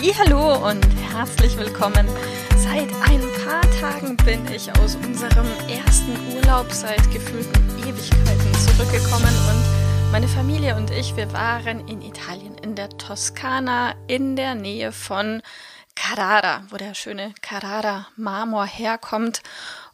Hallo und herzlich willkommen. Seit ein paar Tagen bin ich aus unserem ersten Urlaub seit gefühlten Ewigkeiten zurückgekommen und meine Familie und ich, wir waren in Italien, in der Toskana, in der Nähe von Carrara, wo der schöne Carrara Marmor herkommt.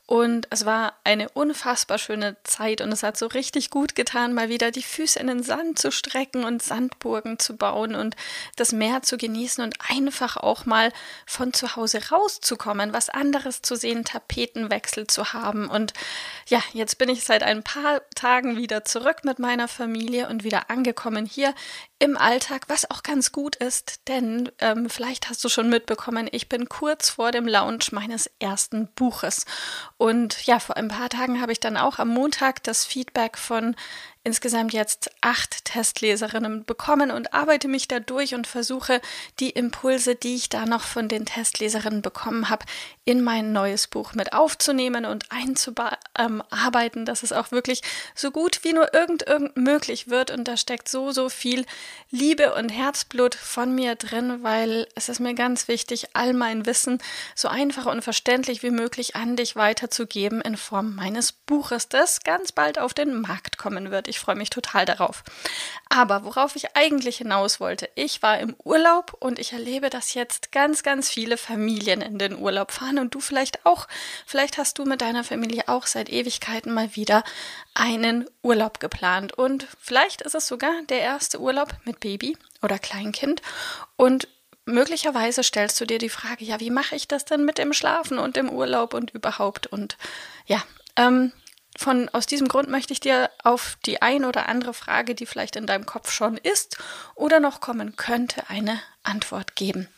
Und es war eine unfassbar schöne Zeit und es hat so richtig gut getan, mal wieder die Füße in den Sand zu strecken und Sandburgen zu bauen und das Meer zu genießen und einfach auch mal von zu Hause rauszukommen, was anderes zu sehen, Tapetenwechsel zu haben. Und ja, jetzt bin ich seit ein paar Tagen wieder zurück mit meiner Familie und wieder angekommen hier im Alltag, was auch ganz gut ist, denn ähm, vielleicht hast du schon mitbekommen, ich bin kurz vor dem Launch meines ersten Buches. Und ja, vor ein paar Tagen habe ich dann auch am Montag das Feedback von insgesamt jetzt acht Testleserinnen bekommen und arbeite mich da durch und versuche die Impulse, die ich da noch von den Testleserinnen bekommen habe, in mein neues Buch mit aufzunehmen und einzuarbeiten, ähm, dass es auch wirklich so gut wie nur irgend, irgend möglich wird. Und da steckt so, so viel Liebe und Herzblut von mir drin, weil es ist mir ganz wichtig, all mein Wissen so einfach und verständlich wie möglich an dich weiterzugeben in Form meines Buches, das ganz bald auf den Markt kommen wird. Ich freue mich total darauf. Aber worauf ich eigentlich hinaus wollte, ich war im Urlaub und ich erlebe, dass jetzt ganz, ganz viele Familien in den Urlaub fahren und du vielleicht auch. Vielleicht hast du mit deiner Familie auch seit Ewigkeiten mal wieder einen Urlaub geplant und vielleicht ist es sogar der erste Urlaub mit Baby oder Kleinkind und möglicherweise stellst du dir die Frage, ja, wie mache ich das denn mit dem Schlafen und dem Urlaub und überhaupt und ja, ähm, von, aus diesem Grund möchte ich dir auf die ein oder andere Frage, die vielleicht in deinem Kopf schon ist oder noch kommen könnte, eine Antwort geben.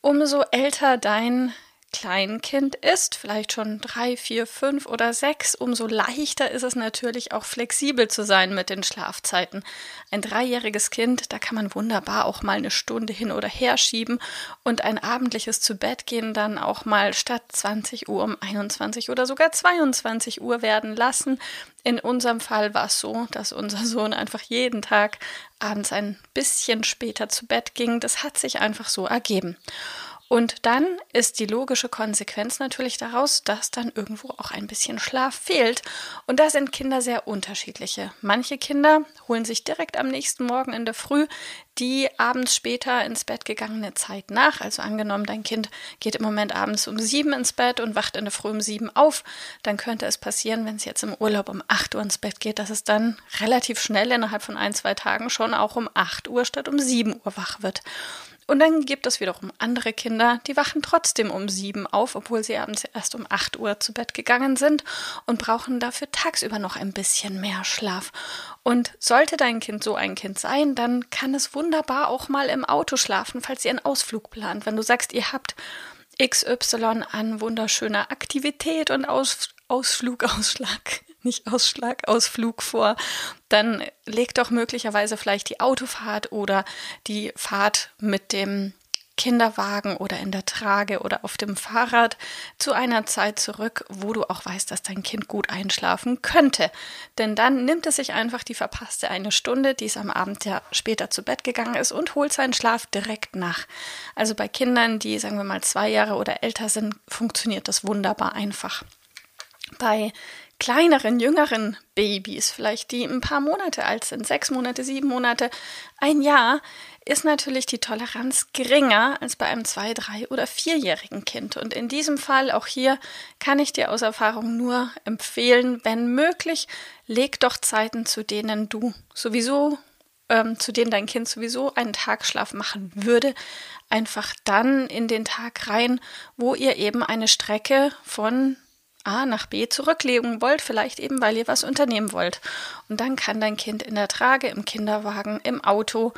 Umso älter dein Kleinkind ist, vielleicht schon drei, vier, fünf oder sechs, umso leichter ist es natürlich auch flexibel zu sein mit den Schlafzeiten. Ein dreijähriges Kind, da kann man wunderbar auch mal eine Stunde hin oder her schieben und ein abendliches Zubettgehen dann auch mal statt 20 Uhr um 21 oder sogar 22 Uhr werden lassen. In unserem Fall war es so, dass unser Sohn einfach jeden Tag abends ein bisschen später zu Bett ging. Das hat sich einfach so ergeben. Und dann ist die logische Konsequenz natürlich daraus, dass dann irgendwo auch ein bisschen Schlaf fehlt. Und da sind Kinder sehr unterschiedliche. Manche Kinder holen sich direkt am nächsten Morgen in der Früh die abends später ins Bett gegangene Zeit nach. Also angenommen, dein Kind geht im Moment abends um sieben ins Bett und wacht in der Früh um sieben auf, dann könnte es passieren, wenn es jetzt im Urlaub um acht Uhr ins Bett geht, dass es dann relativ schnell innerhalb von ein, zwei Tagen schon auch um acht Uhr statt um sieben Uhr wach wird. Und dann gibt es wiederum andere Kinder, die wachen trotzdem um sieben auf, obwohl sie abends erst um acht Uhr zu Bett gegangen sind und brauchen dafür tagsüber noch ein bisschen mehr Schlaf. Und sollte dein Kind so ein Kind sein, dann kann es wunderbar auch mal im Auto schlafen, falls ihr einen Ausflug plant. Wenn du sagst, ihr habt XY an wunderschöner Aktivität und Aus Ausflug, Ausschlag, nicht Ausschlag, Ausflug vor, dann legt doch möglicherweise vielleicht die Autofahrt oder die Fahrt mit dem Kinderwagen oder in der Trage oder auf dem Fahrrad zu einer Zeit zurück, wo du auch weißt, dass dein Kind gut einschlafen könnte. Denn dann nimmt es sich einfach die verpasste eine Stunde, die es am Abend ja später zu Bett gegangen ist, und holt seinen Schlaf direkt nach. Also bei Kindern, die sagen wir mal zwei Jahre oder älter sind, funktioniert das wunderbar einfach. Bei kleineren, jüngeren Babys, vielleicht die ein paar Monate alt sind, sechs Monate, sieben Monate, ein Jahr, ist natürlich die Toleranz geringer als bei einem zwei, drei oder vierjährigen Kind. Und in diesem Fall, auch hier, kann ich dir aus Erfahrung nur empfehlen, wenn möglich, leg doch Zeiten, zu denen du sowieso, ähm, zu denen dein Kind sowieso einen Tagschlaf machen würde, einfach dann in den Tag rein, wo ihr eben eine Strecke von A nach B zurücklegen wollt, vielleicht eben, weil ihr was unternehmen wollt. Und dann kann dein Kind in der Trage, im Kinderwagen, im Auto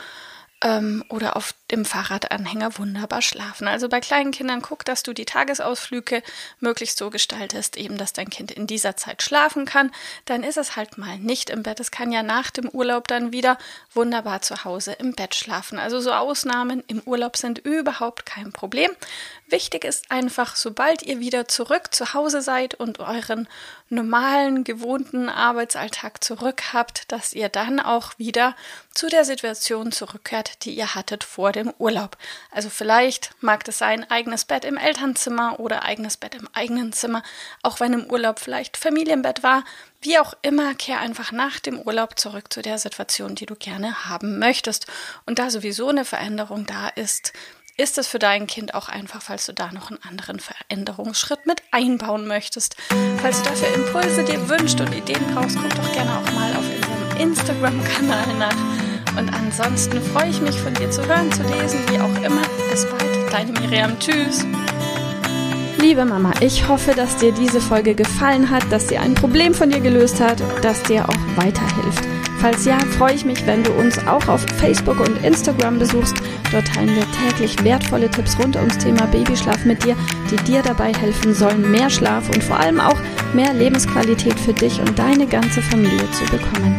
ähm, oder auf dem Fahrradanhänger wunderbar schlafen. Also bei kleinen Kindern guck, dass du die Tagesausflüge möglichst so gestaltest, eben dass dein Kind in dieser Zeit schlafen kann. Dann ist es halt mal nicht im Bett. Es kann ja nach dem Urlaub dann wieder wunderbar zu Hause im Bett schlafen. Also so Ausnahmen im Urlaub sind überhaupt kein Problem. Wichtig ist einfach, sobald ihr wieder zurück zu Hause seid und euren normalen, gewohnten Arbeitsalltag zurück habt, dass ihr dann auch wieder zu der Situation zurückkehrt, die ihr hattet vor dem Urlaub. Also vielleicht mag das sein eigenes Bett im Elternzimmer oder eigenes Bett im eigenen Zimmer, auch wenn im Urlaub vielleicht Familienbett war. Wie auch immer, kehr einfach nach dem Urlaub zurück zu der Situation, die du gerne haben möchtest. Und da sowieso eine Veränderung da ist, ist es für dein Kind auch einfach, falls du da noch einen anderen Veränderungsschritt mit einbauen möchtest. Falls du dafür Impulse dir wünscht und Ideen brauchst, guck doch gerne auch mal auf unserem Instagram-Kanal nach. Und ansonsten freue ich mich von dir zu hören, zu lesen, wie auch immer. Bis bald, deine Miriam. Tschüss. Liebe Mama, ich hoffe, dass dir diese Folge gefallen hat, dass sie ein Problem von dir gelöst hat, dass dir auch weiterhilft. Falls ja, freue ich mich, wenn du uns auch auf Facebook und Instagram besuchst. Dort teilen wir täglich wertvolle Tipps rund ums Thema Babyschlaf mit dir, die dir dabei helfen sollen, mehr Schlaf und vor allem auch mehr Lebensqualität für dich und deine ganze Familie zu bekommen.